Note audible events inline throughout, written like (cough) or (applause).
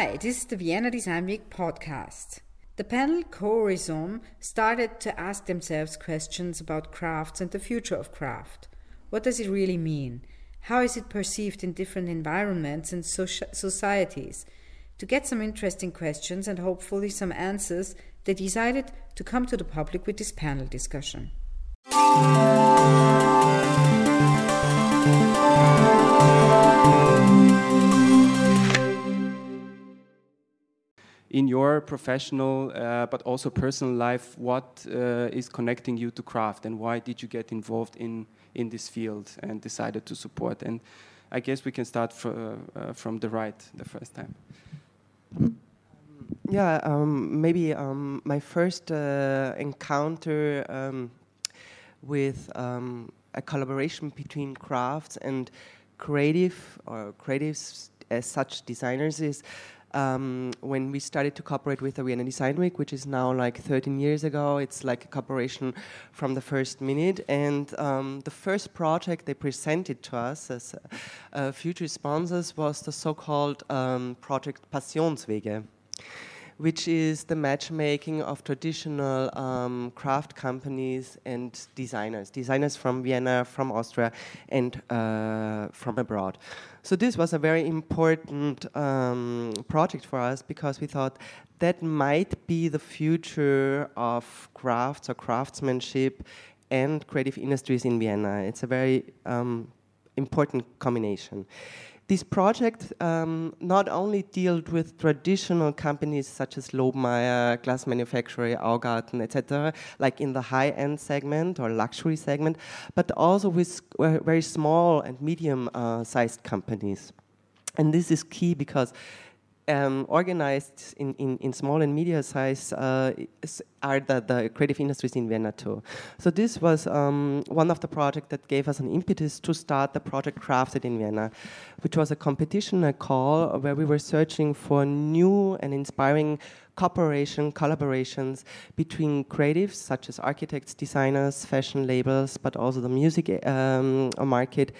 Hi, this is the Vienna Design Week podcast. The panel Co-Horizon started to ask themselves questions about crafts and the future of craft. What does it really mean? How is it perceived in different environments and societies? To get some interesting questions and hopefully some answers, they decided to come to the public with this panel discussion. In your professional uh, but also personal life, what uh, is connecting you to craft and why did you get involved in, in this field and decided to support? And I guess we can start fr uh, from the right the first time. Yeah, um, maybe um, my first uh, encounter um, with um, a collaboration between crafts and creative or creatives as such designers is um, when we started to cooperate with the Vienna Design Week, which is now like 13 years ago. It's like a cooperation from the first minute. And um, the first project they presented to us as uh, future sponsors was the so-called um, project Passionswege which is the matchmaking of traditional um, craft companies and designers, designers from Vienna, from Austria, and uh, from abroad. So this was a very important um, project for us because we thought that might be the future of crafts or craftsmanship and creative industries in Vienna. It's a very um, important combination. This project um, not only dealt with traditional companies such as Lobmeyr, glass manufacturer, Augarten, etc., like in the high-end segment or luxury segment, but also with very small and medium-sized uh, companies. And this is key because um, organized in, in, in, small and medium size uh, are the, the creative industries in Vienna too. So this was um, one of the projects that gave us an impetus to start the project Crafted in Vienna, which was a competition, a call, where we were searching for new and inspiring cooperation, collaborations between creatives such as architects, designers, fashion labels, but also the music um, market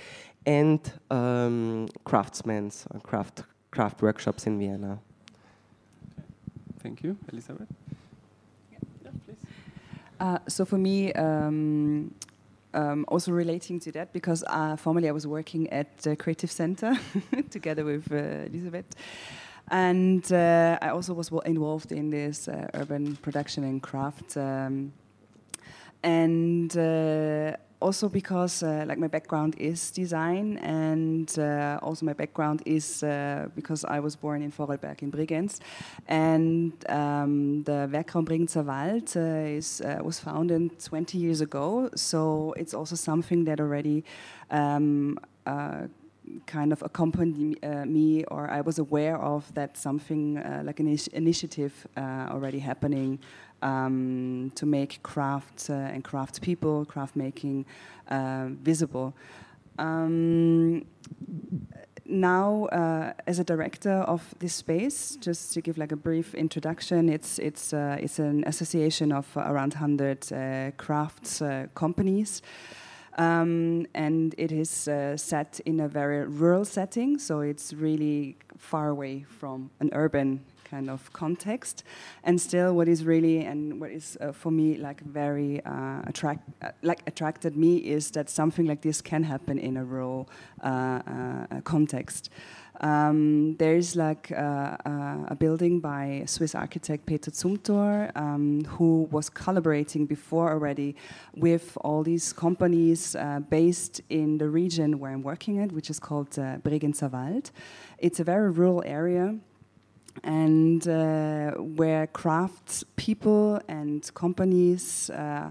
and um, craftsmen, craft craft workshops in Vienna. Thank you, Elisabeth. Yeah, please. Uh, so for me, um, um, also relating to that, because uh, formerly I was working at the Creative Center (laughs) together with uh, Elisabeth. And uh, I also was involved in this uh, urban production and craft. Um, and uh, also because uh, like my background is design and uh, also my background is uh, because I was born in Vorarlberg in Bregenz. And um, the Werkraum Bregenzer Wald uh, is, uh, was founded 20 years ago. So it's also something that already um, uh, kind of accompanied me or I was aware of that something like an initiative already happening um, to make craft uh, and craft people, craft making uh, visible. Um, now, uh, as a director of this space, just to give like a brief introduction, it's it's uh, it's an association of around 100 uh, crafts uh, companies. Um, and it is set in a very rural setting, so it's really far away from an urban kind of context. And still, what is really and what is uh, for me like very uh, attract uh, like attracted me is that something like this can happen in a rural uh, uh, context. Um, there is like uh, a building by Swiss architect Peter Zumthor, um, who was collaborating before already with all these companies based in the region where I'm working at, which is called uh, Bregenzer Wald. It's a very rural area and uh, where crafts people and companies uh,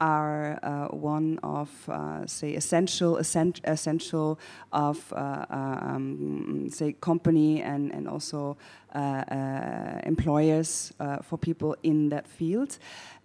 are uh, one of uh, say essential essential of uh, uh, um, say company and and also employers for people in that field.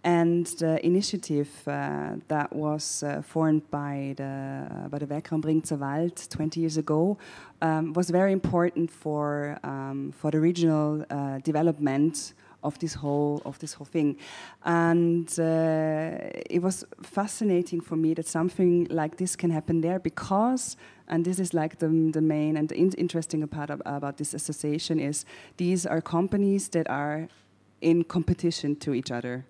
And the initiative uh, that was uh, formed by the by the Werkraum Wald 20 years ago um, was very important for um, for the regional uh, development of this whole of this whole thing, and uh, it was fascinating for me that something like this can happen there because, and this is like the, the main and the in interesting part of, about this association is these are companies that are in competition to each other,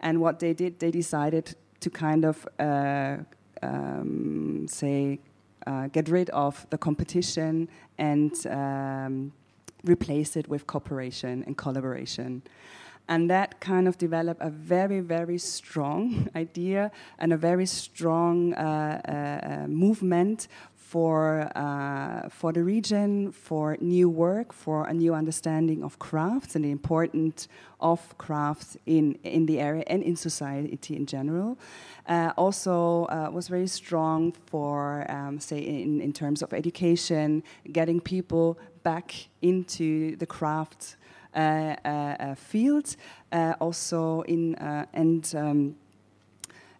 and what they did, they decided to kind of uh, um, say uh, get rid of the competition and um, replace it with cooperation and collaboration. And that kind of developed a very, very strong (laughs) idea and a very strong uh, uh, uh movement for, uh, for the region, for new work, for a new understanding of crafts and the importance of crafts in, in the area and in society in general. Uh, also uh, was very strong for, um, say, in, in terms of education, getting people back into the craft uh, uh, uh field, also in, and um,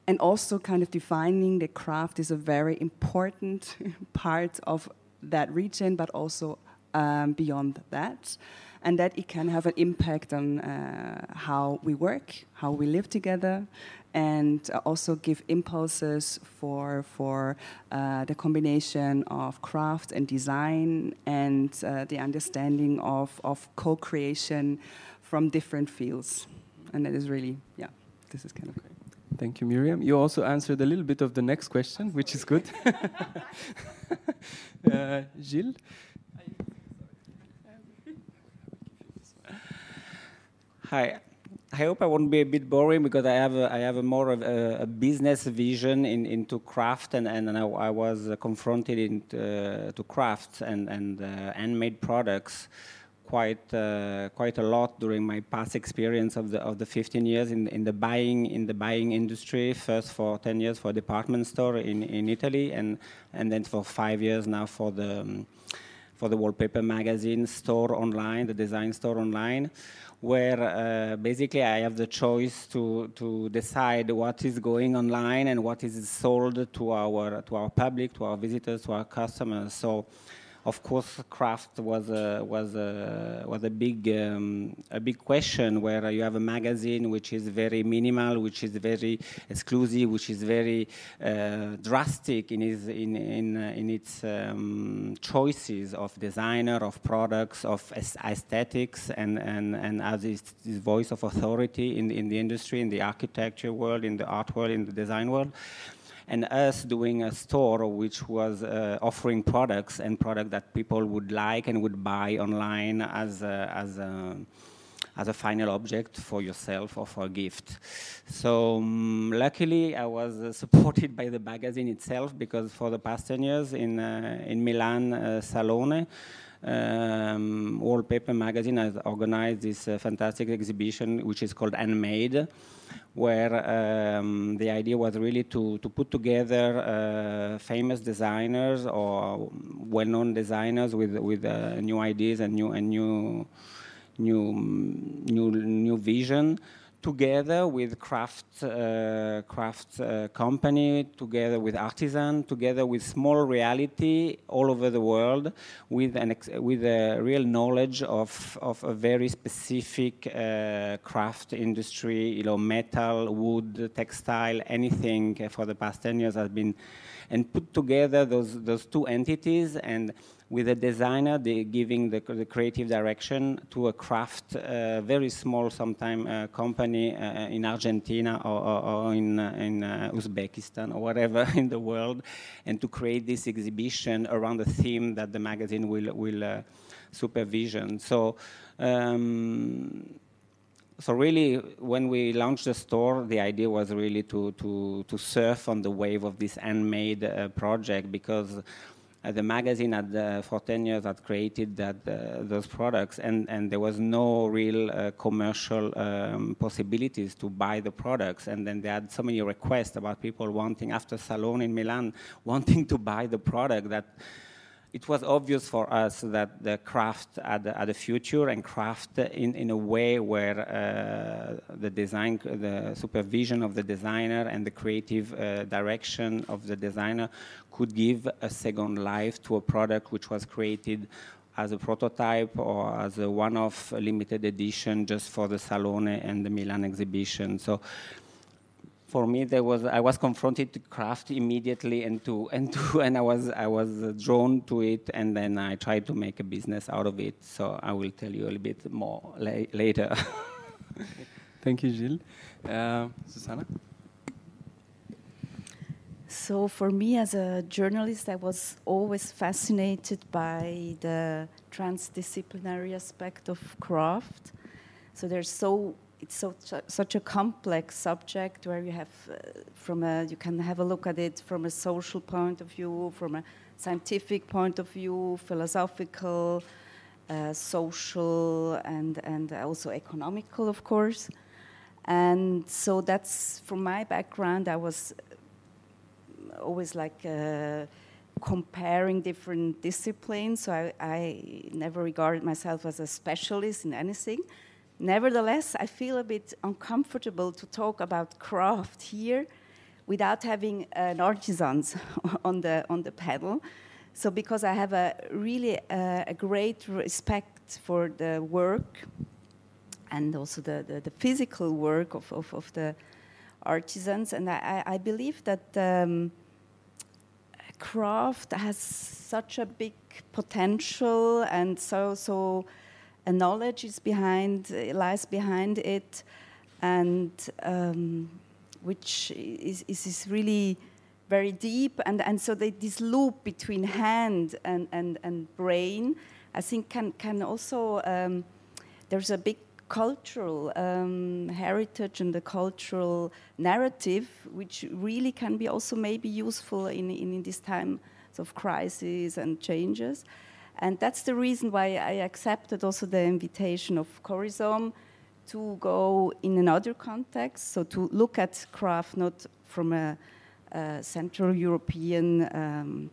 and also kind of defining the craft is a very important (laughs) part of that region, but also um, beyond that, and that it can have an impact on uh, how we work, how we live together, and also give impulses for for uh, the combination of craft and design and uh, the understanding of of co-creation from different fields, and that is really yeah, this is kind of. Great. Thank you, Miriam. You also answered a little bit of the next question, which is good. (laughs) uh, Gilles? Hi. I hope I won't be a bit boring because I have a, I have a more of a, a business vision in, into craft and, and I, I was confronted into uh, to crafts and, and uh, handmade products quite uh, quite a lot during my past experience of the of the 15 years in in the buying in the buying industry. First for 10 years for a department store in in Italy, and and then for five years now for the um, for the wallpaper magazine store online, the design store online, where uh, basically I have the choice to to decide what is going online and what is sold to our to our public, to our visitors, to our customers. So of course, craft was a, was a, was a big um, a big question where you have a magazine which is very minimal, which is very exclusive, which is very uh, drastic in its in in, uh, in its um, choices of designer, of products, of aesthetics, and and and as this voice of authority in in the industry, in the architecture world, in the art world, in the design world and us doing a store which was uh, offering products and products that people would like and would buy online as a, as a, as a final object for yourself or for a gift. So um, luckily I was uh, (laughs) supported by the magazine itself because for the past 10 years in, uh, in Milan, uh, Salone, um, Wallpaper magazine has organized this uh, fantastic exhibition which is called Handmade where um, the idea was really to, to put together uh, famous designers or well-known designers with, with uh, new ideas and new, and new, new, new, new vision together with craft uh, craft uh, company, together with artisan, together with small reality all over the world, with an with a real knowledge of of a very specific uh, craft industry, you know, metal, wood, textile, anything for the past ten years has been, and put together those those two entities. And with a designer giving the, the, creative direction to a craft, uh, very small sometime uh, company uh, in Argentina or, or, or in, uh, in uh, Uzbekistan or whatever (laughs) in the world, and to create this exhibition around the theme that the magazine will, will uh, supervision. So. Um, so really, when we launched the store, the idea was really to to to surf on the wave of this handmade uh, project because the magazine had, uh, for 10 years had created that, uh, those products and, and there was no real uh, commercial um, possibilities to buy the products. And then they had so many requests about people wanting after Salon in Milan (laughs) wanting to buy the product that it was obvious for us that the craft had, had a future and craft in, in a way where uh, the design, the supervision of the designer and the creative uh, direction of the designer could give a second life to a product which was created as a prototype or as a one-off limited edition just for the Salone and the Milan exhibition. So for me, there was I was confronted to craft immediately and to (laughs) and to and I was I was drawn to it, and then I tried to make a business out of it. So I will tell you a little bit more la later. (laughs) Thank you, Gilles. Uh, Susanna. So for me as a journalist, I was always fascinated by the transdisciplinary aspect of craft. So there's so it's so such a complex subject where you have uh, from a you can have a look at it from a social point of view, from a scientific point of view, philosophical, uh, social, and and also economical, of course. And so that's from my background. I was always like uh, comparing different disciplines. So I, I, never regarded myself as a specialist in anything. Nevertheless, I feel a bit uncomfortable to talk about craft here without having an artisans (laughs) on the on the pedal. So because I have a really uh, a great respect for the work and also the, the, the physical work of, of, of, the artisans, and I, I believe that. Um, craft has such a big potential and so so a knowledge is behind lies behind it and um, which is, is, really very deep and, and so they, this loop between hand and, and, and brain I think can, can also um, there's a big cultural um, heritage and the cultural narrative, which really can be also maybe useful in, in, in this time of crisis and changes. And that's the reason why I accepted also the invitation of Corizom to go in another context, so to look at craft not from a, a Central European um,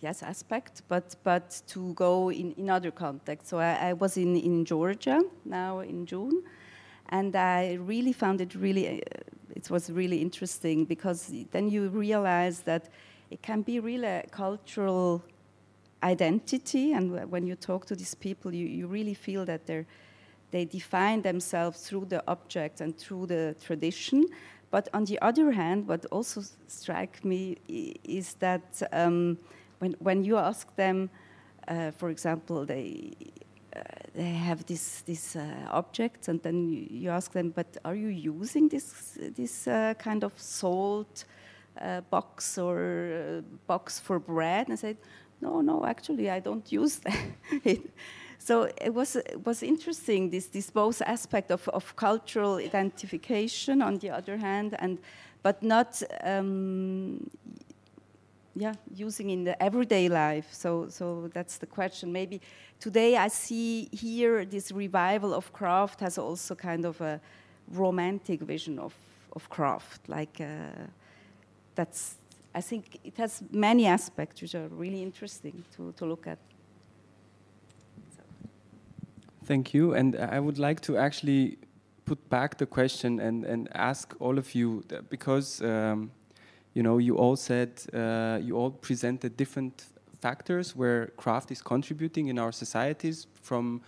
yes aspect, but but to go in, in other contexts. So I, I, was in, in Georgia now in June, and I really found it really uh, it was really interesting because then you realize that it can be really a cultural identity, and when you talk to these people, you, you really feel that they're they define themselves through the object and through the tradition. But on the other hand, what also strikes me is that um, when, when you ask them, uh, for example, they, uh, they have this, this uh, object, and then you, you, ask them, but are you using this, this uh, kind of salt uh, box or uh, box for bread? And I said, no, no, actually, I don't use (laughs) that. so it was, it was interesting, this, this both aspect of, of cultural identification on the other hand, and, but not um, yeah, using in the everyday life. So, so that's the question. Maybe today I see here this revival of craft has also kind of a romantic vision of, of craft. Like uh, that's, I think it has many aspects which are really interesting to, to look at. Thank you. And I would like to actually put back the question and, and ask all of you because. Um, you know, you all said, uh, you all presented different factors where craft is contributing in our societies from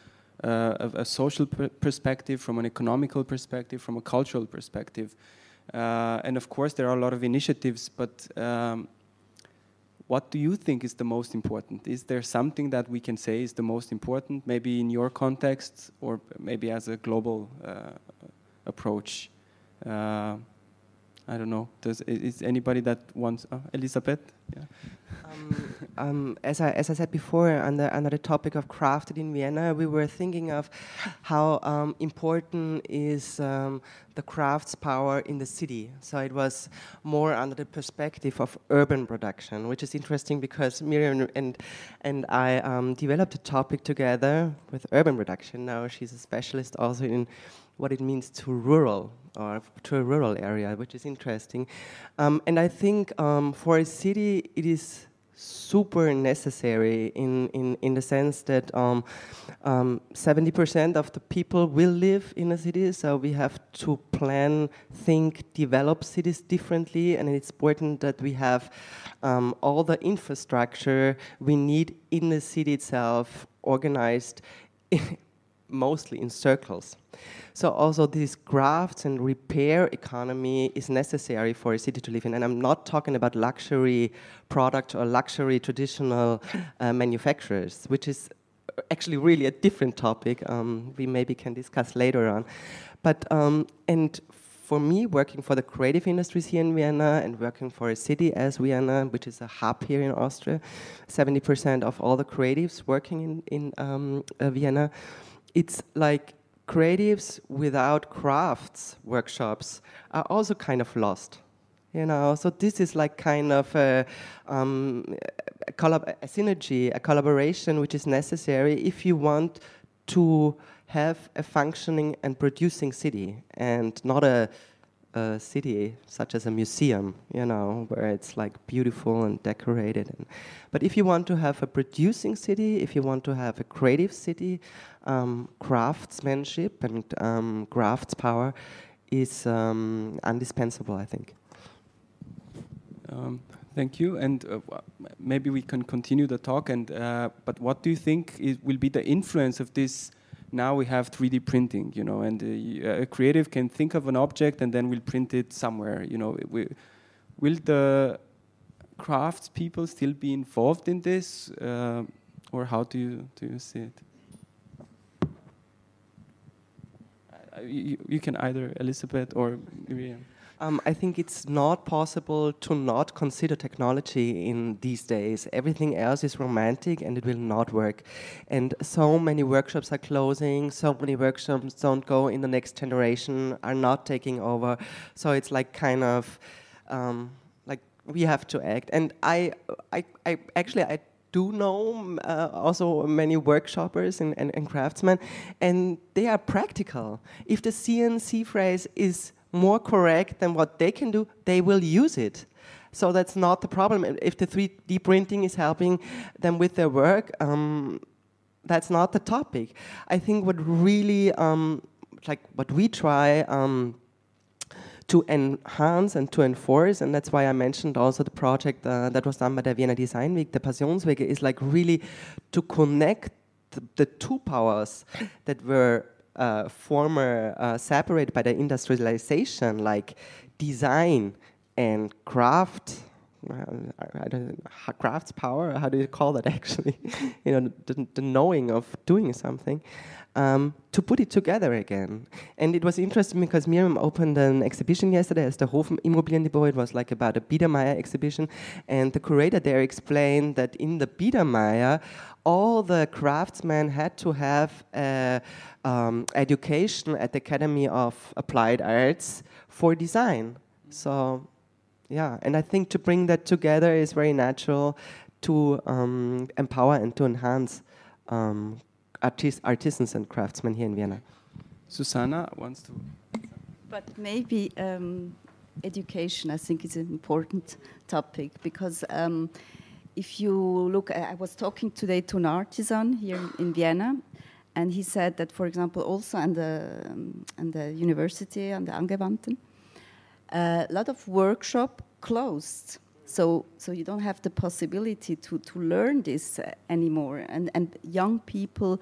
uh, a, a, social perspective, from an economical perspective, from a cultural perspective. Uh, and of course, there are a lot of initiatives, but um, what do you think is the most important? Is there something that we can say is the most important, maybe in your context or maybe as a global uh, approach? Uh, I don't know. Does is anybody that wants uh, Elisabeth? Um, um, as I as I said before, under under the topic of crafted in Vienna, we were thinking of how um, important is um, the crafts power in the city. So it was more under the perspective of urban production, which is interesting because Miriam and and I um, developed a topic together with urban production. Now she's a specialist also in what it means to rural or to a rural area, which is interesting. And I think for a city, it is super necessary in, in, in the sense that um, um, 70% of the people will live in a city, so we have to plan, think, develop cities differently, and it's important that we have um, all the infrastructure we need in the city itself organized (laughs) mostly in circles. So also this crafts and repair economy is necessary for a city to live in. And I'm not talking about luxury product or luxury traditional uh, manufacturers, which is actually really a different topic um, we maybe can discuss later on. But, um, and for me, working for the creative industries here in Vienna and working for a city as Vienna, which is a hub here in Austria, 70% of all the creatives working in, in um, uh, Vienna, it's like creatives without crafts workshops are also kind of lost. You know, so this is like kind of a, um, a, a synergy, a collaboration which is necessary if you want to have a functioning and producing city and not a a city such as a museum, you know, where it's like beautiful and decorated. And, but if you want to have a producing city, if you want to have a creative city, um, craftsmanship and um, crafts power is um, indispensable, I think. Um, thank you, and uh, maybe we can continue the talk. And uh, but what do you think will be the influence of this now we have 3D printing, you know, and uh, a creative can think of an object and then we'll print it somewhere, you know. We, will the crafts people still be involved in this, uh, or how do you do you see it? Uh, you, you, can either Elisabeth or Miriam. Um, I think it's not possible to not consider technology in these days. Everything else is romantic and it will not work. And so many workshops are closing, so many workshops don't go in the next generation, are not taking over. So it's like kind of um, like we have to act. And I, I, I actually, I do know uh, also many workshoppers and, and, and, craftsmen, and they are practical. If the CNC phrase is more correct than what they can do, they will use it. So that's not the problem. If the 3D printing is helping them with their work, um, that's not the topic. I think what really, um, like what we try um, to enhance and to enforce, and that's why I mentioned also the project uh, that was done by the Vienna Design Week, the Passionswege, is like really to connect the, the two powers that were uh, former uh, separated by the industrialization, like design and craft. I don't know, crafts power. How do you call that (laughs) actually? you know, the, the, knowing of doing something. Um, to put it together again. And it was interesting because Miriam opened an exhibition yesterday as the Hofmobiliendepot. It was like about a Biedermeier exhibition. And the curator there explained that in the Biedermeier, all the craftsmen had to have a, um, education at the Academy of Applied Arts for design. So, yeah, and I think to bring that together is very natural to um, empower and to enhance um, artis artisans and craftsmen here in Vienna. Susanna wants to. But maybe um, education, I think, is an important topic because um, if you look, I was talking today to an artisan here in Vienna, and he said that, for example, also at the, um, the university, and the Angewandten, a lot of workshop closed. So, so you don't have the possibility to, to learn this uh, anymore. And, and young people,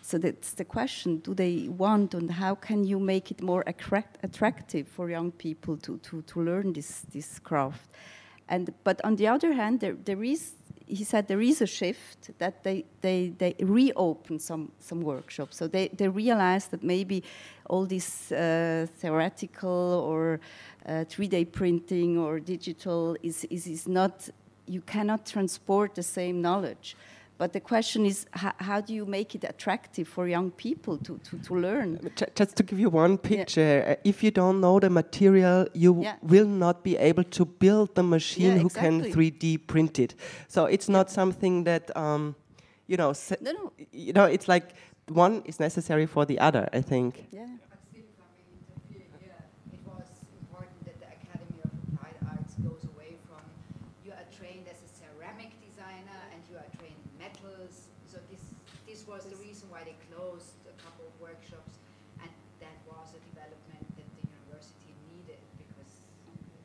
so that's the question, do they want and how can you make it more attract, attractive for young people to, to, to learn this, this craft? And, but on the other hand, there, there is he said there is a shift that they, they, they reopen some, some workshops. So they, they realize that maybe all this uh, theoretical or uh, 3D printing or digital is, is, is not, you cannot transport the same knowledge. But the question is, how, how, do you make it attractive for young people to, to, to learn? Just to give you one picture, yeah. Uh, if you don't know the material, you yeah. will not be able to build the machine yeah, who can 3D print it. So it's not something that, um, you know, no, no. you know, it's like one is necessary for the other, I think. Yeah. It was important that the Academy of Applied Arts goes away from you are trained as a ceramic proposed a couple of workshops, and that was a development that the university needed because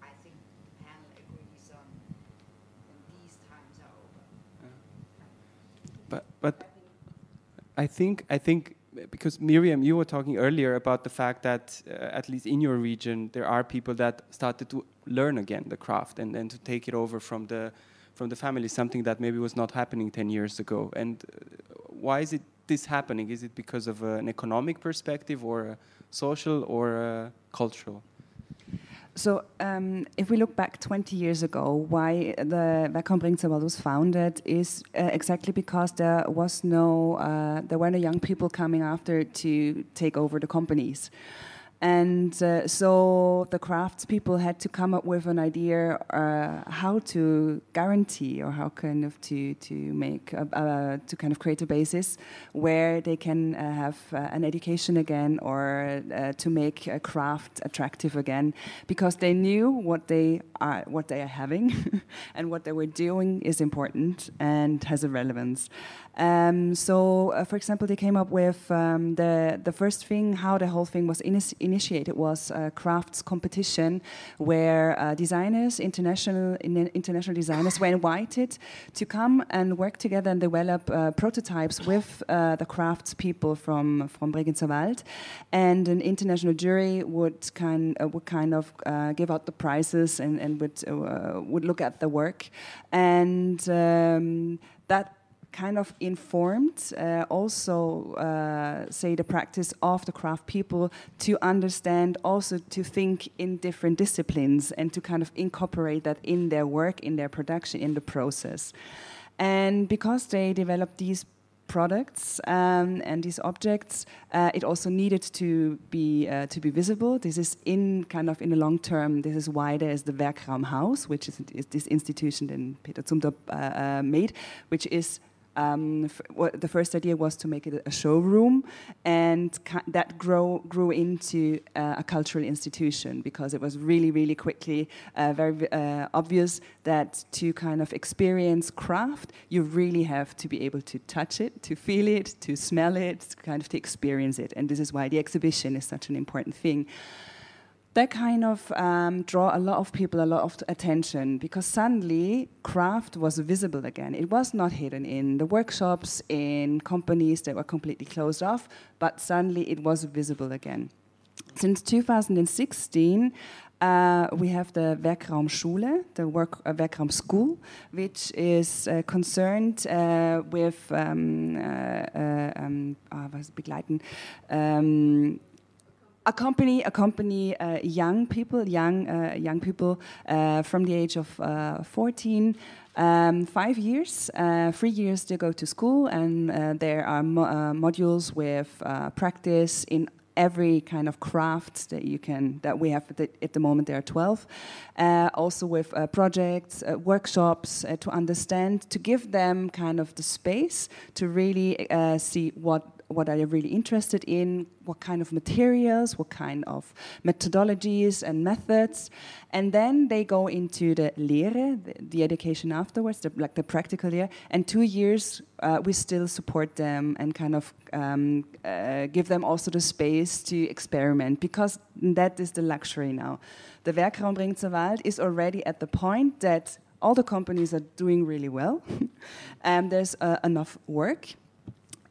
I think the panel agrees on when these times are over. But but I think I think because Miriam, you were talking earlier about the fact that uh, at least in your region there are people that started to learn again the craft and then to take it over from the from the family, something that maybe was not happening 10 years ago. And uh, why is it this happening? Is it because of uh, an economic perspective or a social or a cultural? So, um, if we look back 20 years ago, why the Werkraum Bregenzerwald was founded is uh, exactly because there was no, uh, there were no young people coming after to take over the companies. And uh, so the craftspeople had to come up with an idea uh, how to guarantee or how kind of to to make a, uh, to kind of create a basis where they can uh, have uh, an education again or uh, to make a craft attractive again because they knew what they are what they are having (laughs) and what they were doing is important and has a relevance. Um, so, for example, they came up with um, the the first thing, how the whole thing was initiated was a crafts competition, where uh, designers, international international designers, were invited to come and work together and develop uh, prototypes with uh, the crafts people from from Bregenzer and an international jury would kind uh, would kind of uh, give out the prizes and and would would look at the work, and um, that kind of informed uh, also uh, say the practice of the craft people to understand also to think in different disciplines and to kind of incorporate that in their work in their production in the process and because they developed these products um, and these objects, uh, it also needed to be uh, to be visible. This is in kind of in the long term. This is why there is the Werkraumhaus which is, is this institution that Peter Zumthor uh, uh, made, which is um, the first idea was to make it a showroom, and that grow, grew into uh, a cultural institution because it was really, really quickly uh, very uh, obvious that to kind of experience craft, you really have to be able to touch it, to feel it, to smell it, kind of to experience it. And this is why the exhibition is such an important thing that kind of um, draw a lot of people a lot of attention because suddenly craft was visible again. It was not hidden in the workshops in companies that were completely closed off but suddenly it was visible again. Since 2016 uh, we have the Werkraum Schule, the work, uh, Werkraum School, which is uh, concerned uh, with um, uh, uh, um, ah, begleiten, um, accompany accompany uh, young people, young uh, young people uh, from the age of uh, 14. Um, five years, uh, three years they go to school, and uh, there are mo modules with practice in every kind of craft that you can that we have at the, moment there are 12 uh, also with uh, projects uh, workshops to understand to give them kind of the space to really see what what are they really interested in, what kind of materials, what kind of methodologies and methods. And then they go into the Lehre, the, the education afterwards, the, like the practical year. And two years, uh, we still support them and kind of um, uh, give them also the space to experiment because that is the luxury now. The Werkraum Wald is already at the point that all the companies are doing really well. (laughs) and there's uh, enough work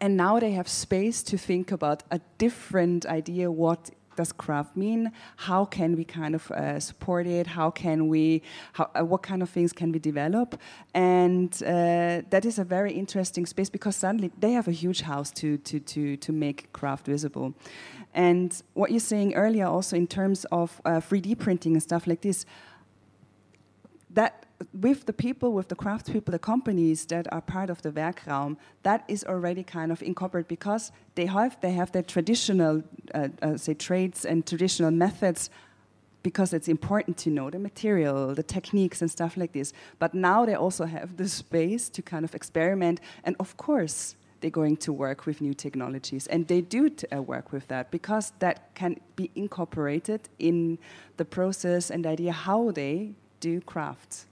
and now they have space to think about a different idea. What does craft mean? How can we kind of uh, support it? How can we how, uh, what kind of things can we develop? And uh, that is a very interesting space because suddenly they have a huge house to to to to make craft visible. And what you're saying earlier also in terms of 3d uh, printing and stuff like this that with the people, with the craftspeople, the companies that are part of the Werkraum, that is already kind of incorporated because they have they have their traditional, uh, uh, say, trades and traditional methods because it's important to know the material, the techniques, and stuff like this. But now they also have the space to kind of experiment, and of course, they're going to work with new technologies, and they do uh, work with that because that can be incorporated in the process and the idea how they do crafts.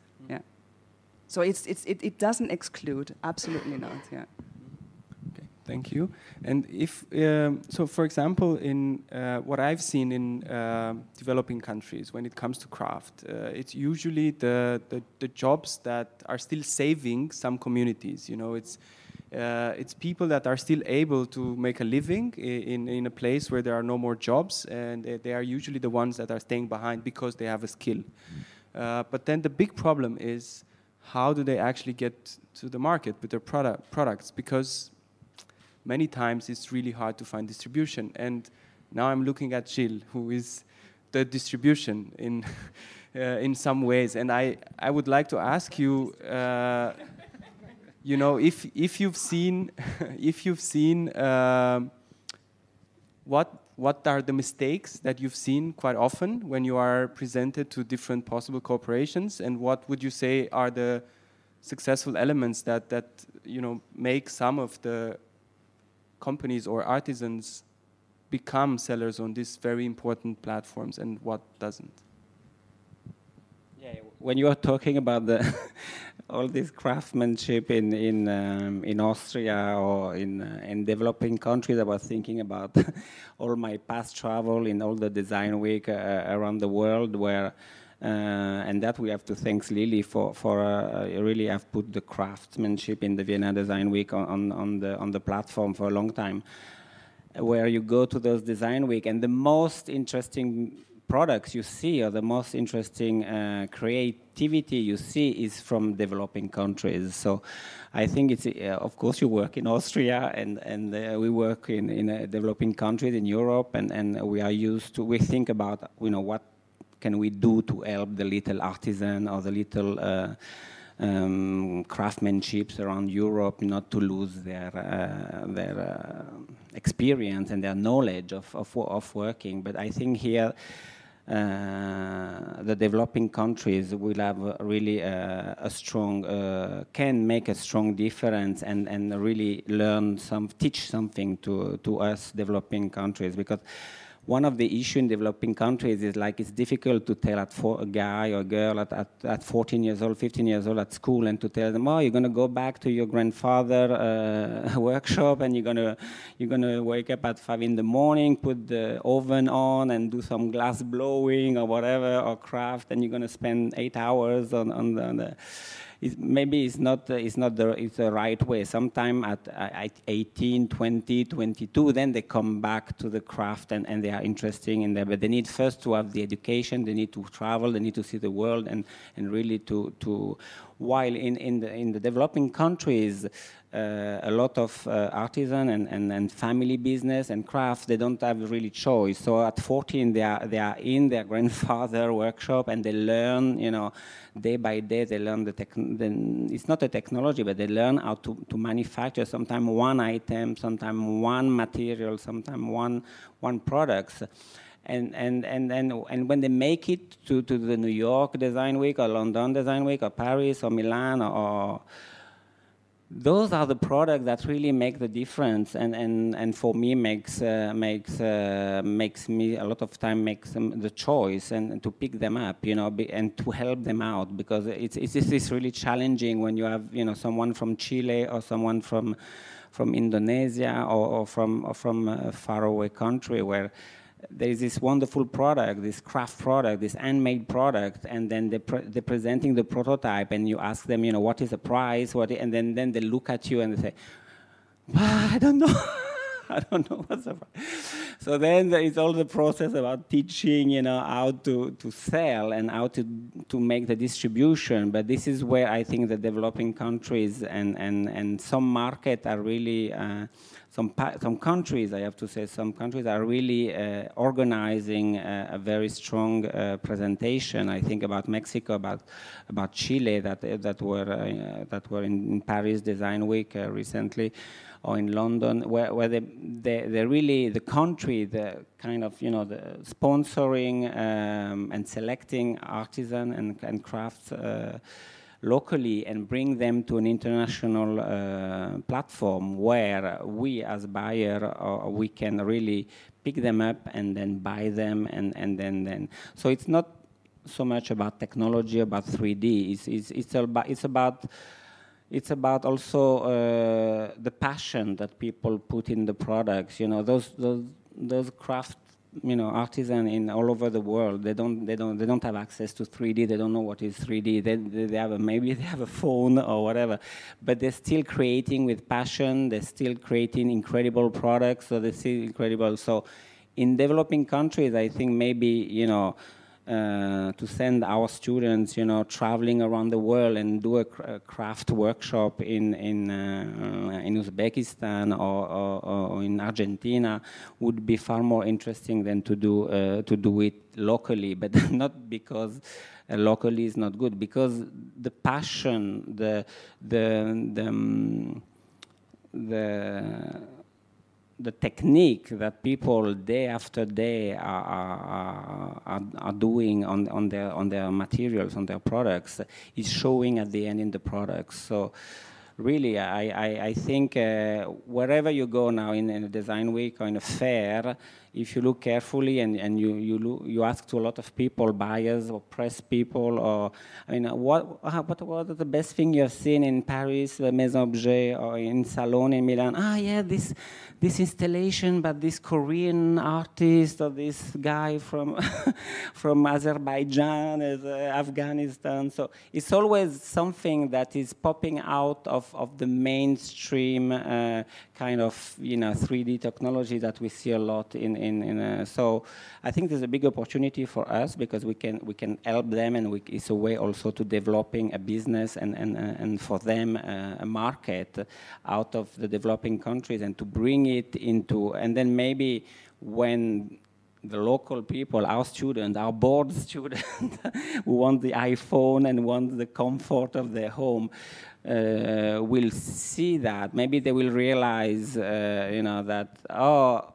So it's, it's, it, it doesn't exclude, absolutely not. Yeah. Okay, thank you. And if um, so, for example, in uh, what I've seen in uh, developing countries, when it comes to craft, uh, it's usually the, the, the jobs that are still saving some communities. You know, it's uh, it's people that are still able to make a living in, in a place where there are no more jobs, and they are usually the ones that are staying behind because they have a skill. Uh, but then the big problem is how do they actually get to the market with their product, products? Because many times it's really hard to find distribution. And now I'm looking at Gilles, who is the distribution in, (laughs) uh, in some ways. And I, I would like to ask you, uh, you know, if, if you've seen, (laughs) if you've seen uh, what, what are the mistakes that you've seen quite often when you are presented to different possible corporations, and what would you say are the successful elements that, that you know, make some of the companies or artisans become sellers on these very important platforms and what doesn't? Yeah, when you are talking about the (laughs) all this craftsmanship in in um, in Austria or in uh, in developing countries, I was thinking about (laughs) all my past travel in all the design week uh, around the world where. Uh, and that we have to thank Lilli for. For uh, really, have put the craftsmanship in the Vienna Design Week on, on, the on the platform for a long time. Where you go to those design week, and the most interesting products you see or the most interesting uh, creativity you see is from developing countries. So I think it's, uh, of course, you work in Austria and, and uh, we work in, in uh, developing countries in Europe and, and we are used to, we think about, you know, what can we do to help the little artisan or the little uh, um, craftsmanships around Europe not to lose their uh, their uh, experience and their knowledge of, of, of working. But I think here. Uh, the developing countries will have really uh, a strong uh, can make a strong difference and and really learn some teach something to to us developing countries because one of the issues in developing countries is like it's difficult to tell at a guy or a girl at, at, at 14 years old, 15 years old at school and to tell them, oh, you're going to go back to your grandfather uh, (laughs) workshop and you're going to you're to wake up at 5 in the morning, put the oven on and do some glass blowing or whatever or craft and you're going to spend eight hours on, on the, on the maybe it's not uh, it's not the it's the right way. Sometime at, at 18, 20, 22, then they come back to the craft and, and they are interesting in there. But they need first to have the education. They need to travel. They need to see the world and and really to to while in in the in the developing countries uh, a lot of uh, artisan and, and, and, family business and crafts, they don't have really choice. So at 14, they are, they are in their (laughs) grandfather workshop and they learn, you know, day by day, they learn the, tech, it's not a technology, but they learn how to, to manufacture sometimes one item, sometimes one material, sometimes one, one products. And, and, and, and, and when they make it to, to the New York Design Week or London Design Week or Paris or Milan or those are the products that really make the difference and, and, and for me makes uh, makes uh, makes me a lot of time makes the choice and, and, to pick them up you know be, and to help them out because it's, it's it's really challenging when you have you know someone from Chile or someone from from Indonesia or, or from or from a faraway country where there is this wonderful product, this craft product, this handmade product, and then they're, pre they're, presenting the prototype, and you ask them, you know, what is the price, what, and then, then they look at you and they say, I don't know. (laughs) I don't know what's the price. So then there is all the process about teaching, you know, how to, to sell and how to, to make the distribution. But this is where I think the developing countries and, and, and some market are really uh, some some countries, I have to say, some countries are really uh, organizing uh, a very strong uh, presentation. I think about Mexico, about about Chile, that that were uh, that were in, in, Paris Design Week uh, recently, or in London, where where they, they they really the country, the kind of you know the sponsoring um, and selecting artisan and and crafts locally and bring them to an international uh, platform where we as buyer uh, we can really pick them up and then buy them and, and then, then so it's not so much about technology about 3D it's, it's, it's, about, it's about it's about also uh, the passion that people put in the products. You know, those those those craft you know artisan in all over the world they don't they don't they don't have access to 3d they don't know what is 3d they, they have a, maybe (laughs) they have a phone or whatever but they're still creating with passion they're still creating incredible products so they're still incredible. So in developing countries i think maybe you know uh, to send our students, you know, traveling around the world and do a, cr a craft workshop in in uh, in Uzbekistan or, or, or, in Argentina would be far more interesting than to do uh, to do it locally. (laughs) But not because uh, locally is not good, because the passion, the the the, um, the the technique that people day after day are, are, are, doing on, on, their, on their materials, on their products, is showing at the end in the products. So really, I, I, I think uh, wherever you go now in, in, a design week or in a fair, if you look carefully and, and you, you, look, you ask to a lot of people, buyers or press people, or I mean, what, what was the best thing you have seen in Paris, the Maison Objet, or in Salon in Milan? Ah, yeah, this, this installation, but this Korean artist or this guy from, (laughs) from Azerbaijan, uh, Afghanistan. So it's always something that is popping out of, of the mainstream uh, kind of, you know, 3D technology that we see a lot in, in, in uh, so I think there's a big opportunity for us because we can we can help them and we, it's a way also to developing a business and and uh, and for them uh, a market out of the developing countries and to bring it into and then maybe when the local people, our students, our board (laughs) students, who want the iPhone and want the comfort of their home, uh, will see that. Maybe they will realize, uh, you know, that oh,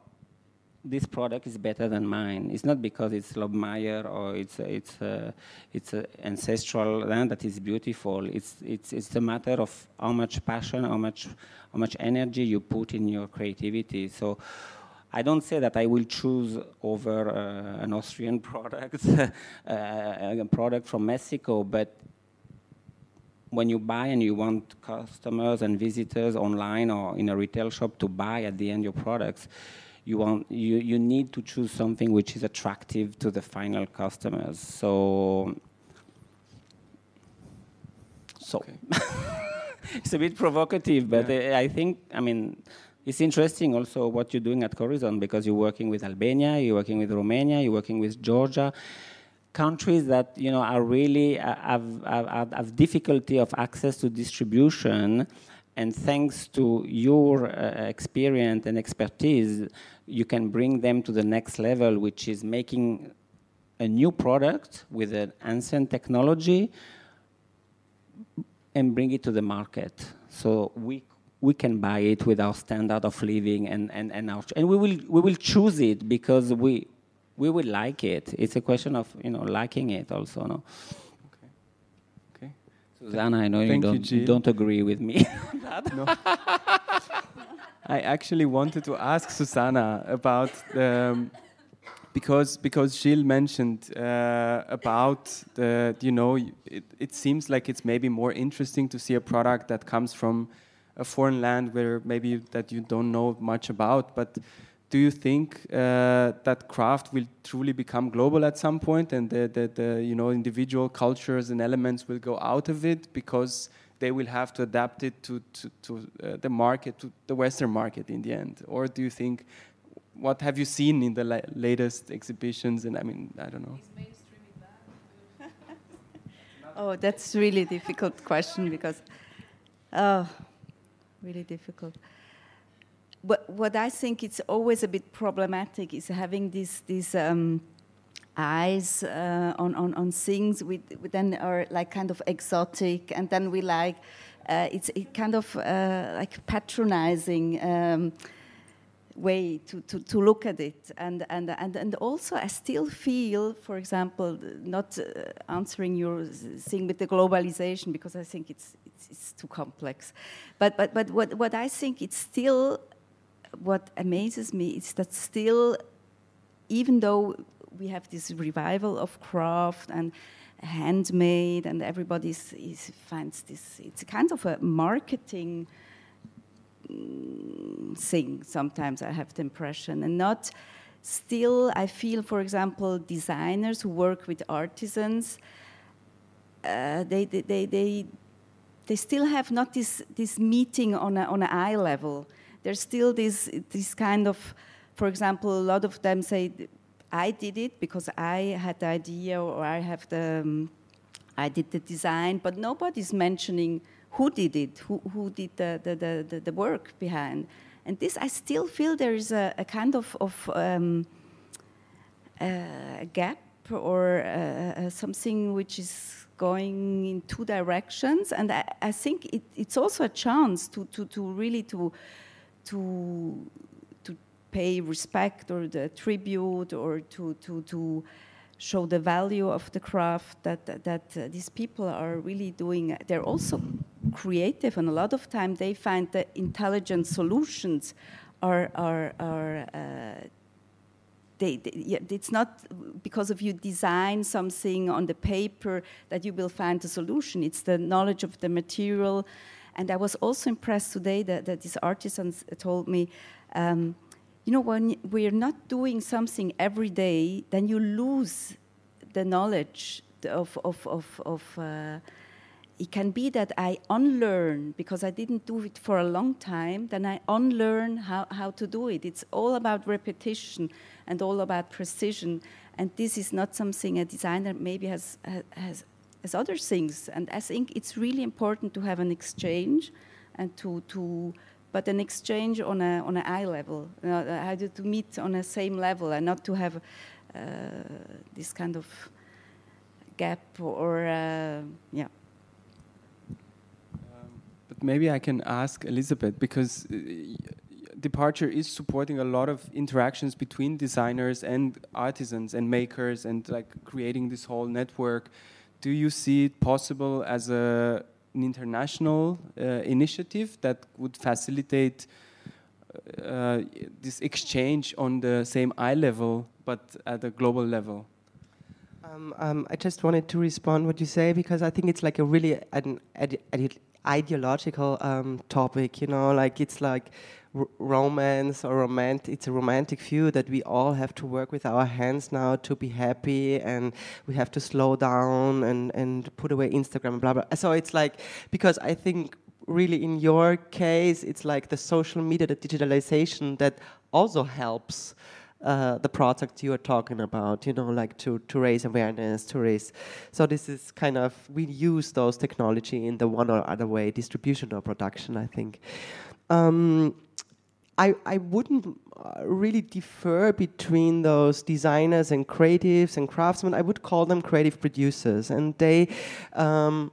this product is better than mine. It's not because it's Lobmeyr or it's it's a, it's an ancestral land that is beautiful. It's it's it's a matter of how much passion, how much how much energy you put in your creativity. So. I don't say that I will choose over uh, an Austrian (laughs) product, uh, a product from Mexico, but when you buy and you want customers and visitors online or in a retail shop to buy at the end your products, you want you, you need to choose something which is attractive to the final customers. So so okay. (laughs) it's a bit provocative, but yeah. I think I mean it's interesting also what you're doing at Corizon because you're working with Albania, you're working with Romania, you're working with Georgia, countries that you know are really uh, have, have, have difficulty of access to distribution and thanks to your uh, experience and expertise, you can bring them to the next level, which is making a new product with an ancient technology and bring it to the market. So we we can buy it with our standard of living and, and, and our and we will we will choose it because we we will like it. It's a question of you know liking it also, no? Okay. Okay. Susanna, I know Thank you don't, you, don't agree with me. (laughs) no. (laughs) I actually wanted to ask Susanna about the, um, because because Gilles mentioned uh, about the you know it, it seems like it's maybe more interesting to see a product that comes from a foreign land where maybe that you don't know much about, but do you think uh, that craft will truly become global at some point and the, the, the, you know individual cultures and elements will go out of it? Because they will have to adapt it to, to, to uh, the market to the western market in the end? Or do you think what have you seen in the la latest exhibitions? And i mean i don't know. (laughs) Oh that's really difficult question because oh really difficult. What, what I think it's always a bit problematic is having these these um, eyes uh, on, on on things we, we then are like kind of exotic, and then we like uh, it's it kind of uh, like patronizing. Um, way to, to, to look at it and, and, and, and also I still feel for example not uh, answering your thing with the globalization because I think it's, it's, it's too complex but, but, but what, what I think it's still what amazes me is that still, even though we have this revival of craft and handmade, and everybody finds this. It's a kind of a marketing mm, thing. Sometimes I have the impression, and not still. I feel, for example, designers who work with artisans. Uh, they, they, they, they, they still have not this, this meeting on, a, on an eye level. There's still this, this kind of, for example, a lot of them say, I did it because I had the idea or I have the, um, I did the design, but nobody's mentioning who did it, who, who did the, the, the, the, work behind. And this, I still feel there is a, a kind of, of um, a gap or uh, something which is going in two directions. And I, I think it, it's also a chance to, to, to really to, to pay respect or the tribute or to, to, to show the value of the craft that, that, that uh, these people are really doing. They're also creative, and a lot of time they find that intelligent solutions are, are, are uh, they, they, it's not because of you design something on the paper that you will find a solution. It's the knowledge of the material. And I was also impressed today that, that these artisans told me, um, you know, when we're not doing something every day, then you lose the knowledge of, of, of, of uh, it can be that I unlearn because I didn't do it for a long time, then I unlearn how, how to do it. It's all about repetition and all about precision. And this is not something a designer maybe has, has, has other things. And I think it's really important to have an exchange and to, to but an exchange on a on an eye level, you know, how to meet on a same level and not to have uh, this kind of gap or uh, yeah. But maybe I can ask Elisabeth because uh, Departure is supporting a lot of interactions between designers and artisans and makers and like creating this whole network. Do you see it possible as a, an international uh, initiative that would facilitate uh, this exchange on the same eye level but at a global level? Um, um, I just wanted to respond what you say because I think it's like a really an, ideological um, topic. You know, like it's like romance or romantic. It's a romantic view that we all have to work with our hands now to be happy, and we have to slow down and and put away Instagram, and blah blah. So it's like because I think really in your case, it's like the social media, the digitalization that also helps uh, the product you are talking about, you know, like to, to raise awareness, to raise. So this is kind of, we use those technology in the one or other way, distribution or production, I think. Um, I, I wouldn't uh, really differ between those designers and creatives and craftsmen. I would call them creative producers. And they, um,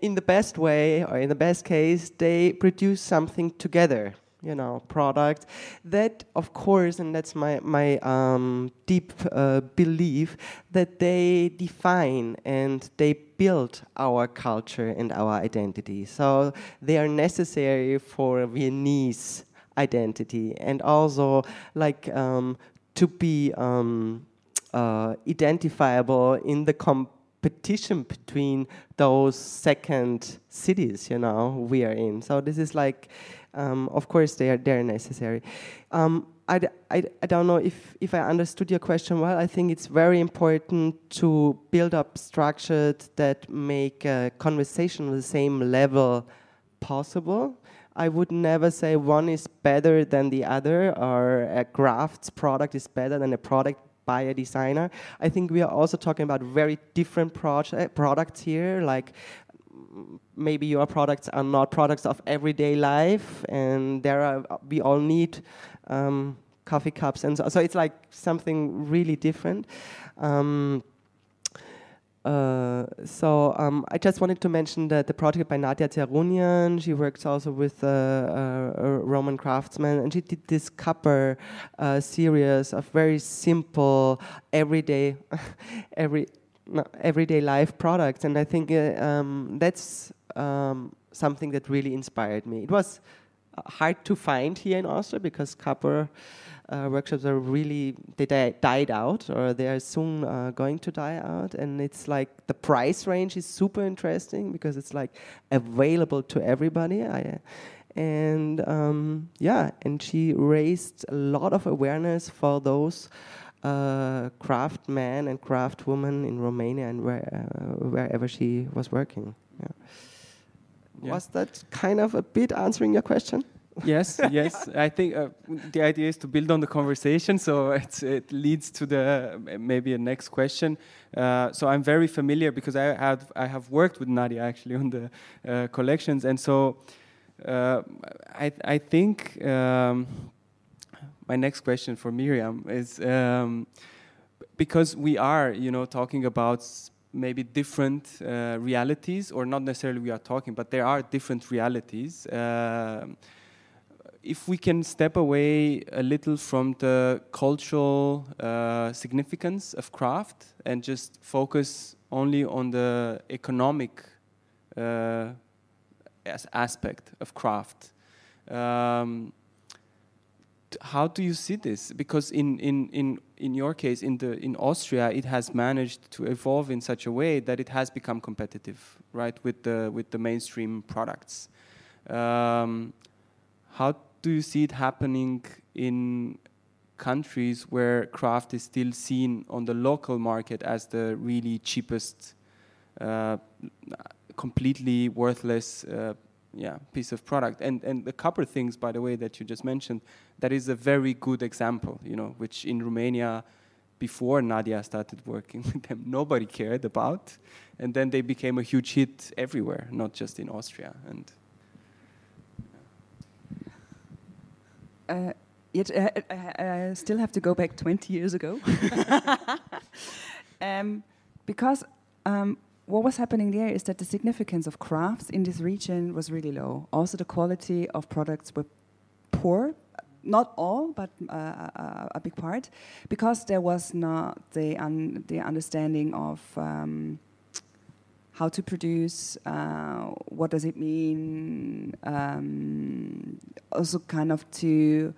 in the best way, or in the best case, they produce something together you know product that of course and that's my my um, deep uh, belief that they define and they build our culture and our identity so they are necessary for Viennese identity and also like um, to be um, uh, identifiable in the competition between those second cities you know we are in so this is like um, of course, they are they're necessary. Um, I, I, I don't know if, if I understood your question well. I think it's very important to build up structures that make a conversation on the same level possible. I would never say one is better than the other or a crafts product is better than a product by a designer. I think we are also talking about very different project, products here, like maybe your products are not products of everyday life, and there are we all need um, coffee cups, and so, so, it's like something really different. Um, uh, so um, I just wanted to mention that the project by Nadia Zerunian, she works also with uh, uh, Roman craftsmen, and she did this copper series of very simple, everyday, (laughs) every everyday life products, and I think uh, um, that's um, something that really inspired me. It was hard to find here in Austria because copper uh, workshops are really they di died out or they are soon uh, going to die out. And it's like the price range is super interesting because it's like available to everybody. I, and um, yeah and she raised a lot of awareness for those uh, craft men and craft women in Romania and where, uh, wherever she was working. Yeah. Yeah. Was that kind of a bit answering your question? yes, (laughs) yes. I think uh, the idea is to build on the conversation, so it leads to the maybe a next question. Uh, so I'm very familiar because I have I have worked with Nadia actually on the uh, collections, and so uh, I I think um, my next question for Miriam is um, because we are you know talking about maybe different uh, realities, or not necessarily we are talking, but there are different realities. Uh, if we can step away a little from the cultural uh, significance of craft and just focus only on the economic uh, as aspect of craft. Um, how do you see this? Because in, in, in, in your case, in, the, in Austria, it has managed to evolve in such a way that it has become competitive, right, with the, with the mainstream products. Um, how do you see it happening in countries where craft is still seen on the local market as the really cheapest, uh, completely worthless uh, yeah, piece of product. And, and the copper things, by the way, that you just mentioned, that is a very good example, you know, which in Romania, before Nadia started working (laughs) with them, nobody cared about. And then they became a huge hit everywhere, not just in Austria. And uh, yet uh, I, I, still have to go back 20 years ago. (laughs) um, because um, what was happening there is that the significance of crafts in this region was really low. Also, the quality of products were poor. Not all, but uh, a, a, big part, because there was not the un the understanding of um, how to produce, uh, what does it mean, um, also kind of to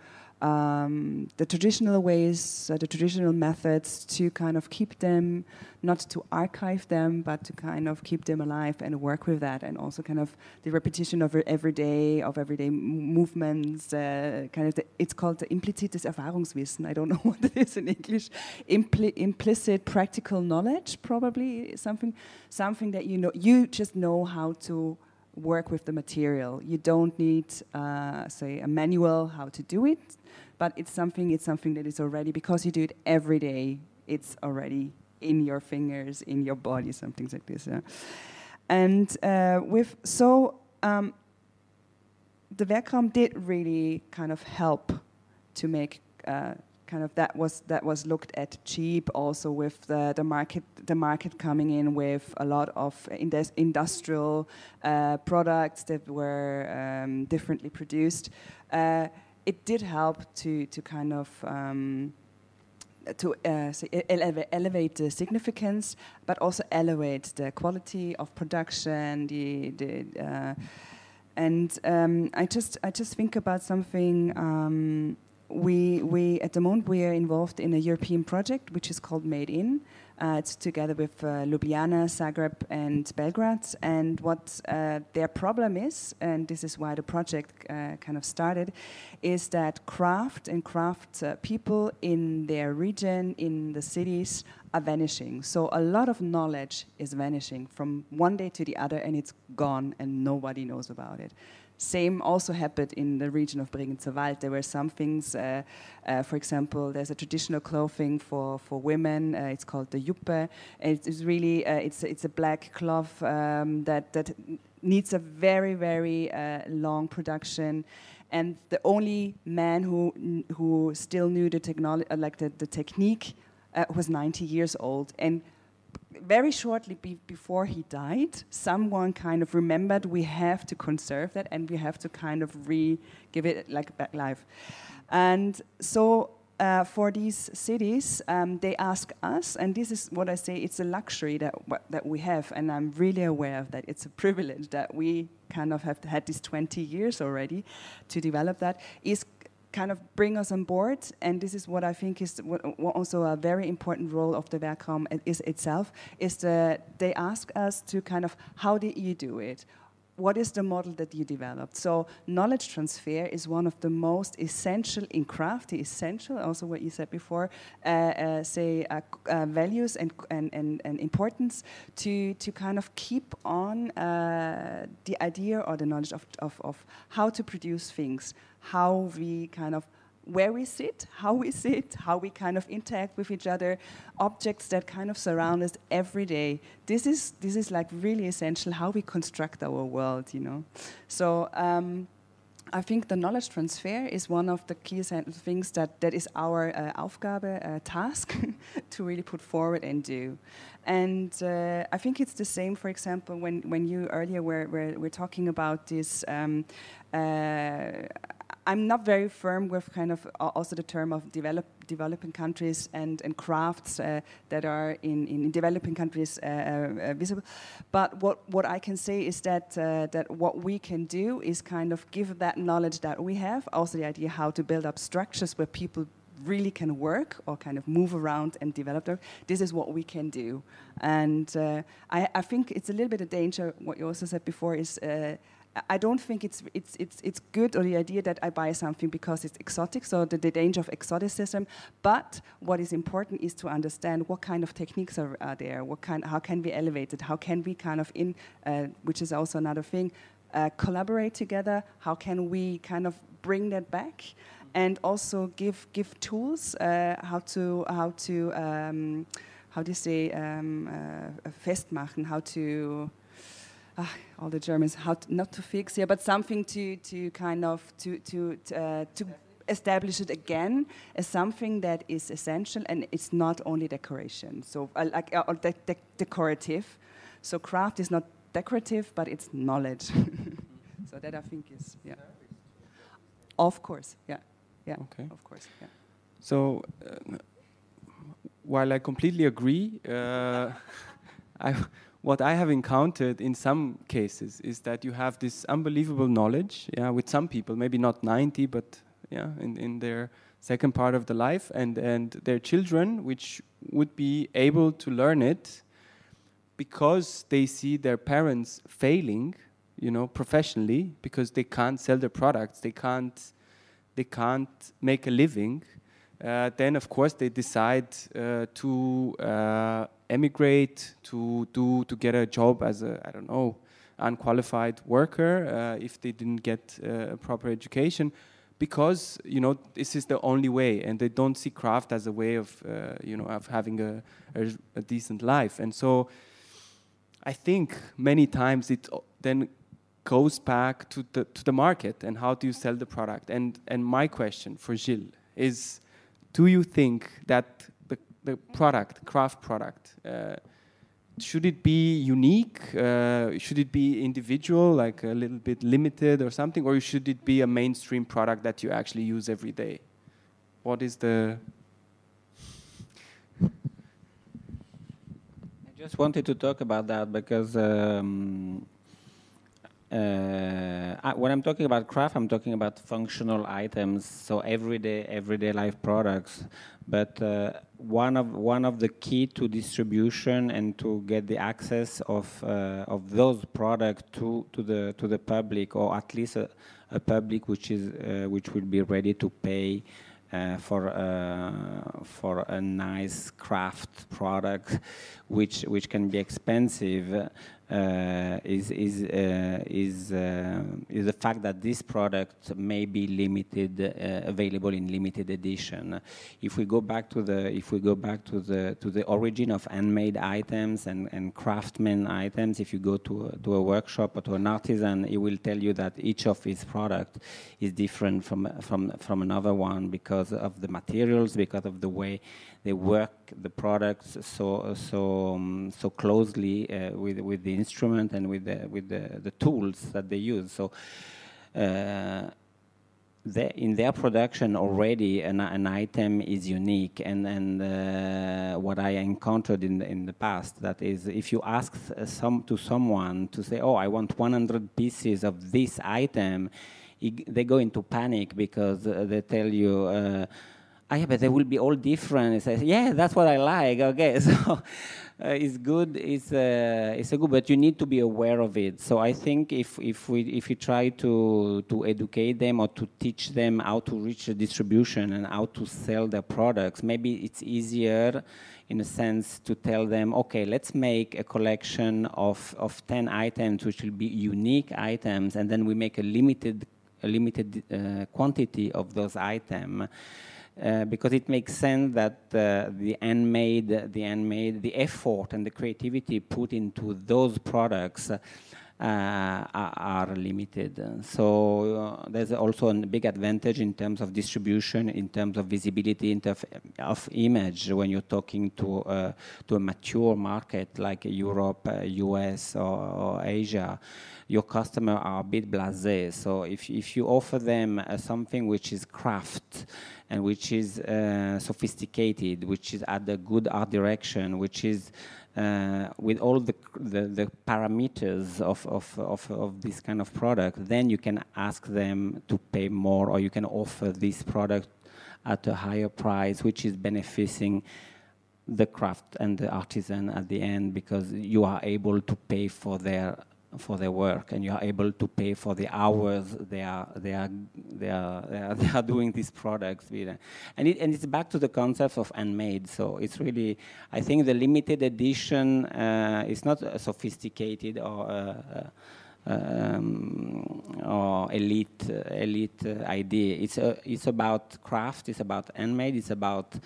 um, the traditional ways, uh, the traditional methods to kind of keep them, not to archive them, but to kind of keep them alive and work with that, and also kind of the repetition of everyday of everyday movements. Uh, kind of, the, it's called the implizites Erfahrungswissen. I don't (laughs) know what it is in English. Impli implicit practical knowledge, probably something, something that you know. You just know how to work with the material. You don't need, uh, say, a manual how to do it but it's something it's something that is already because you do it every day it's already in your fingers in your body something like this yeah? and uh, with so um, the Werkraum did really kind of help to make uh, kind of that was that was looked at cheap also with the, the market the market coming in with a lot of industrial uh, products that were um, differently produced uh, it did help to to kind of um, to uh, elevate, elevate, the significance, but also elevate the quality of production. The, the uh, and um, I just I just think about something. Um, we we at the moment we are involved in a European project which is called Made In, uh, it's together with uh, Ljubljana, Zagreb, and Belgrade. And what uh, their problem is, and this is why the project uh, kind of started, is that craft and craft uh, people in their region, in the cities, are vanishing. So a lot of knowledge is vanishing from one day to the other, and it's gone, and nobody knows about it. Same also happened in the region of Bregenzerwald. There were some things, uh, uh, for example, there's a traditional clothing for, for women. Uh, it's called the Juppe. It's really uh, it's it's a black cloth um, that that needs a very very uh, long production. And the only man who who still knew the technology, uh, like the, the technique, was 90 years old. And very shortly be before he died, someone kind of remembered we have to conserve that and we have to kind of re give it like back life. And so uh, for these cities, um, they ask us, and this is what I say, it's a luxury that, that we have, and I'm really aware of that. It's a privilege that we kind of have had these 20 years already to develop that, is kind of bring us on board. And this is what I think is also a very important role of the Werkraum is itself, is that they ask us to kind of, how did you do it? What is the model that you developed? So knowledge transfer is one of the most essential in craft, essential, also what you said before, uh, uh, say uh, uh values and, and, and, and, importance to, to kind of keep on uh, the idea or the knowledge of, of, of how to produce things, how we kind of where we sit, how we sit, how we kind of interact with each other, objects that kind of surround us every day. This is this is like really essential how we construct our world, you know. So. Um, I think the knowledge transfer is one of the key things that, that is our uh, Aufgabe, uh, task, (laughs) to really put forward and do. And uh, I think it's the same, for example, when, when you earlier were, were, were talking about this um, uh, I'm not very firm with kind of also the term of develop, developing countries and, and crafts uh, that are in, in developing countries uh, uh, visible. But what, what I can say is that, uh, that what we can do is kind of give that knowledge that we have, also the idea how to build up structures where people really can work or kind of move around and develop. This is what we can do. And uh, I, I, think it's a little bit of danger, what you also said before, is uh, I don't think it's, it's, it's, it's good or the idea that I buy something because it's exotic, so the, the danger of exoticism. But what is important is to understand what kind of techniques are, are there, what kind, how can we elevate it, how can we kind of, in, uh, which is also another thing, uh, collaborate together, how can we kind of bring that back, and also give, give tools uh, how to, how to um, how do you say, um, uh, festmachen, how to, uh, all the Germans, how to, not to fix here, but something to, to kind of to, to, uh, to establish it again as something that is essential and it's not only decoration. So uh, like uh, de de decorative. So craft is not decorative, but it's knowledge. (laughs) so that I think is yeah. Of course, yeah, yeah. Okay. Of course, yeah. So uh, while I completely agree, uh, (laughs) I what I have encountered in some cases is that you have this unbelievable knowledge, yeah, with some people, maybe not 90, but yeah, in, in their second part of the life, and, and their children, which would be able to learn it because they see their parents failing, you know, professionally, because they can't sell their products, they can't, they can't make a living. Uh, then, of course, they decide uh, to uh, emigrate to do to get a job as a I don't know unqualified worker uh, if they didn't get uh, a proper education. Because you know this is the only way and they don't see craft as a way of uh, you know of having a, a, a, decent life. And so I think many times it then goes back to the to the market and how do you sell the product? And and my question for Gilles is do you think that the the product, craft product, uh, should it be unique? Uh, should it be individual, like a little bit limited or something, or should it be a mainstream product that you actually use every day? What is the I just wanted to talk about that because um, uh, when I'm talking about craft, I'm talking about functional items, so everyday everyday life products. But uh, one of one of the key to distribution and to get the access of uh, of those products to to the to the public, or at least a, a public which is uh, which will be ready to pay. Uh, for uh, for a nice craft product, which which can be expensive, uh, is is uh, is uh, is the fact that this product may be limited, uh, available in limited edition. If we go back to the if we go back to the to the origin of handmade items and and craftsman items, if you go to a, to a workshop or to an artisan, he will tell you that each of his product is different from from from another one because of the materials, because of the way they work the products so so um, so closely uh, with with the instrument and with the with the, the tools that they use. So. Uh, in their production already an, an, item is unique and, and uh, what I encountered in the, in the past that is if you ask some to someone to say oh I want 100 pieces of this item they go into panic because uh, they tell you. Uh, oh, yeah, but they will be all different. Says, yeah, that's what I like. Okay, (laughs) so uh, it's good. It's uh, it's a good, but you need to be aware of it. So I think if if we if we try to to educate them or to teach them how to reach the distribution and how to sell their products, maybe it's easier in a sense to tell them, okay, let's make a collection of, of 10 items which will be unique items, and then we make a limited, a limited uh, quantity of those items. Uh, because it makes sense that uh, the handmade, the handmade, the effort and the creativity put into those products uh, are limited. So uh, there's also a big advantage in terms of distribution, in terms of visibility, in terms of image when you're talking to uh, to a mature market like Europe, US, or, or Asia your customers are a bit blasé. So if, if you offer them uh, something which is craft and which is uh, sophisticated, which is at a good art direction, which is uh, with all the, the, the, parameters of, of, of, of, this kind of product, then you can ask them to pay more or you can offer this product at a higher price, which is benefiting the craft and the artisan at the end because you are able to pay for their for their work and you are able to pay for the hours they are they are they are (laughs) they are, they are doing these products with and it, and it's back to the concept of handmade. So it's really i think the limited edition uh, is not a sophisticated or uh, uh um, or elite elite idea. It's a, it's about craft it's about handmade it's about uh,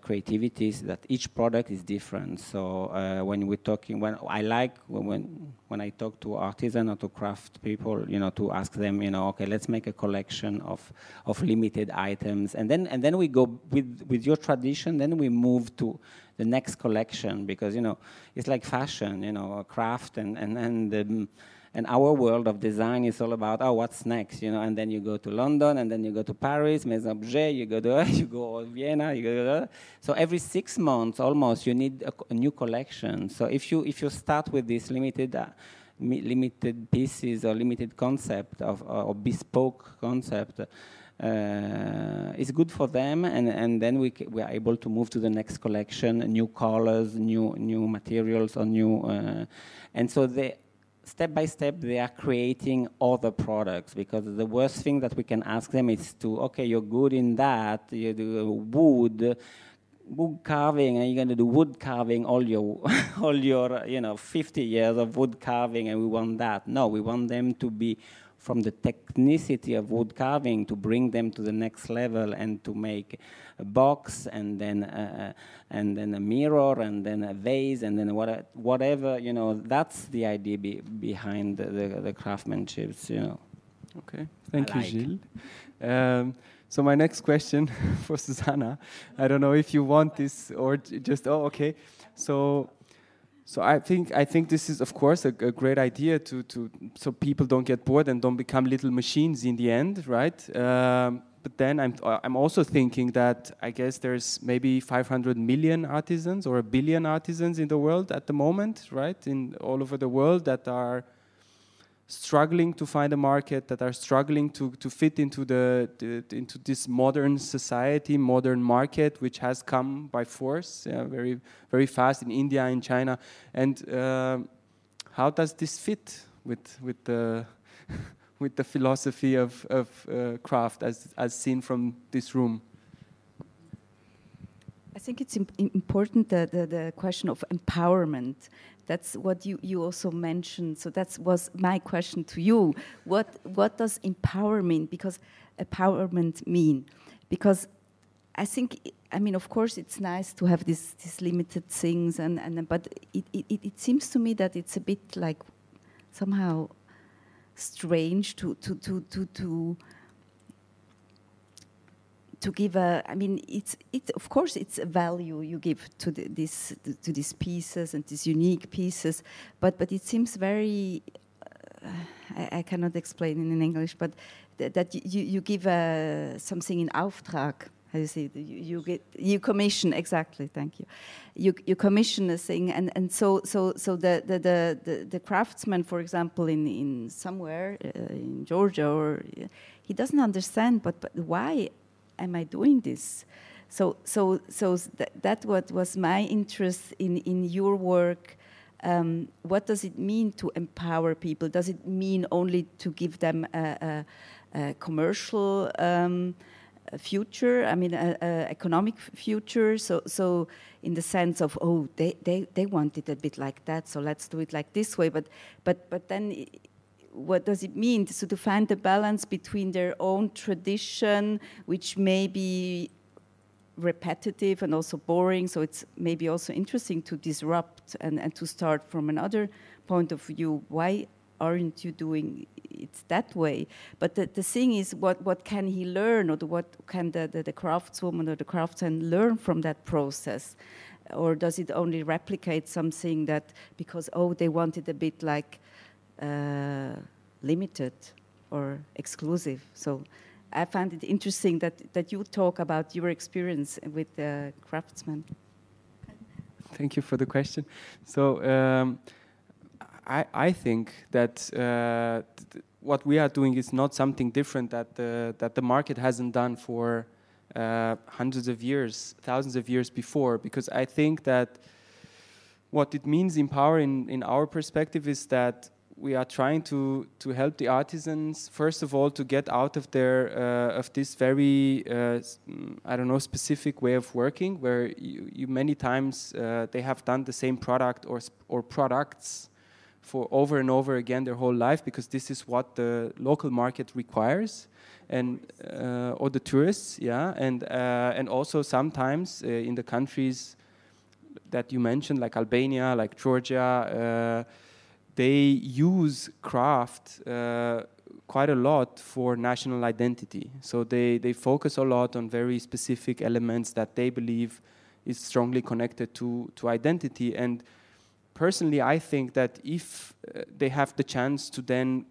creativities that each product is different. So uh, when we're talking, when I like when when I talk to artisan or to craft people, you know, to ask them, you know, okay, let's make a collection of of limited items, and then and then we go with with your tradition. Then we move to the next collection because you know it's like fashion, you know, craft and and and. Um, and our world of design is all about, oh, what's next, you know? And then you go to London, and then you go to Paris, Maison Objet, you go to (laughs) you go Vienna, you go to. So every six months, almost, you need a, a new collection. So if you if you start with this limited. Uh, limited pieces or limited concept of or bespoke concept, uh, it's good for them, and, and then we, we are able to move to the next collection, new colors, new new materials, or new, uh, and so they step by step they are creating other products because the worst thing that we can ask them is to okay you're good in that you do wood wood carving and you're going to do wood carving all your (laughs) all your you know 50 years of wood carving and we want that. No we want them to be from the technicity of wood carving to bring them to the next level and to make a box and then uh, and then a mirror and then a vase and then what, whatever you know that's the idea be behind the, the, the craftsmanships you know. Okay. Thank I you like. Gilles. um, so my next question (laughs) for Susanna I don't know if you want this or just oh okay. So so I think I think this is of course a, a, great idea to to so people don't get bored and don't become little machines in the end, right? Um, but then I'm I'm also thinking that I guess there's maybe 500 million artisans or a billion artisans in the world at the moment, right? In all over the world that are struggling to find a market, that are struggling to, to fit into the, into this modern society, modern market, which has come by force, yeah, very very fast in India, in China, and uh, how does this fit with with the (laughs) with the philosophy of of uh, craft as as seen from this room? I think it's imp important the, the, the question of empowerment that's what you, you also mentioned. So that was my question to you. What what does empowerment because empowerment mean? Because I think I mean of course it's nice to have these these limited things and, and but it, it, it seems to me that it's a bit like somehow strange to to to to, to to give a i mean it's it of course it's a value you give to the, this to these pieces and these unique pieces but but it seems very uh, I, I, cannot explain in english but th that you, you give a, something in auftrag how you say you, you get you commission exactly thank you. You you commission a thing and and so so so the the the, the, the craftsman for example in in somewhere uh, in Georgia or uh, he doesn't understand but, but why am I doing this so so so that, that what was my interest in in your work um, what does it mean to empower people does it mean only to give them a, a, a commercial um, future, I mean, a, a economic future. So, so in the sense of, oh, they, they, they want it a bit like that, so let's do it like this way. But, but, but then what does it mean? So to find the balance between their own tradition, which may be repetitive and also boring, so it's maybe also interesting to disrupt and, and to start from another point of view. Why aren't you doing it that way? But the, the thing is, what, what can he learn, or the, what can the, the, the craftswoman or the craftsman learn from that process? Or does it only replicate something that, because, oh, they want it a bit like limited or exclusive? So I find it interesting that, that you talk about your experience with the craftsmen. Thank you for the question. So, um, I, I think that uh, what we are doing is not something different that the, that the market hasn't done for uh, hundreds of years, thousands of years before, because I think that what it means in power in, in our perspective is that we are trying to, to help the artisans first of all to get out of their uh, of this very uh, I don't know specific way of working where you, you many times uh, they have done the same product or or products for over and over again their whole life because this is what the local market requires and uh, or the tourists yeah? And uh, and also sometimes uh, in the countries that you mentioned like Albania like Georgia they use craft uh, quite a lot for national identity. So they they focus a lot on very specific elements that they believe is strongly connected to to identity. And personally, I think that if uh, they have the chance to then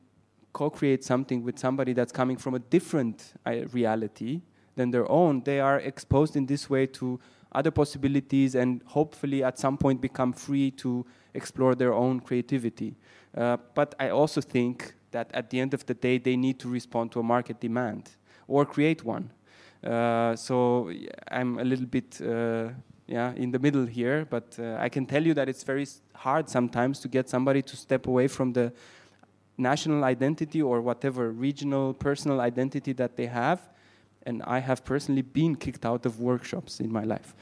co-create something with somebody that's coming from a different uh, reality than their own, they are exposed in this way to other possibilities and hopefully at some point become free to explore their own creativity. Uh, but I also think that at the end of the day, they need to respond to a market demand or create one. Uh, so I'm a little bit uh, yeah, in the middle here, but uh, I can tell you that it's very hard sometimes to get somebody to step away from the national identity or whatever regional personal identity that they have and I have personally been kicked out of workshops in my life.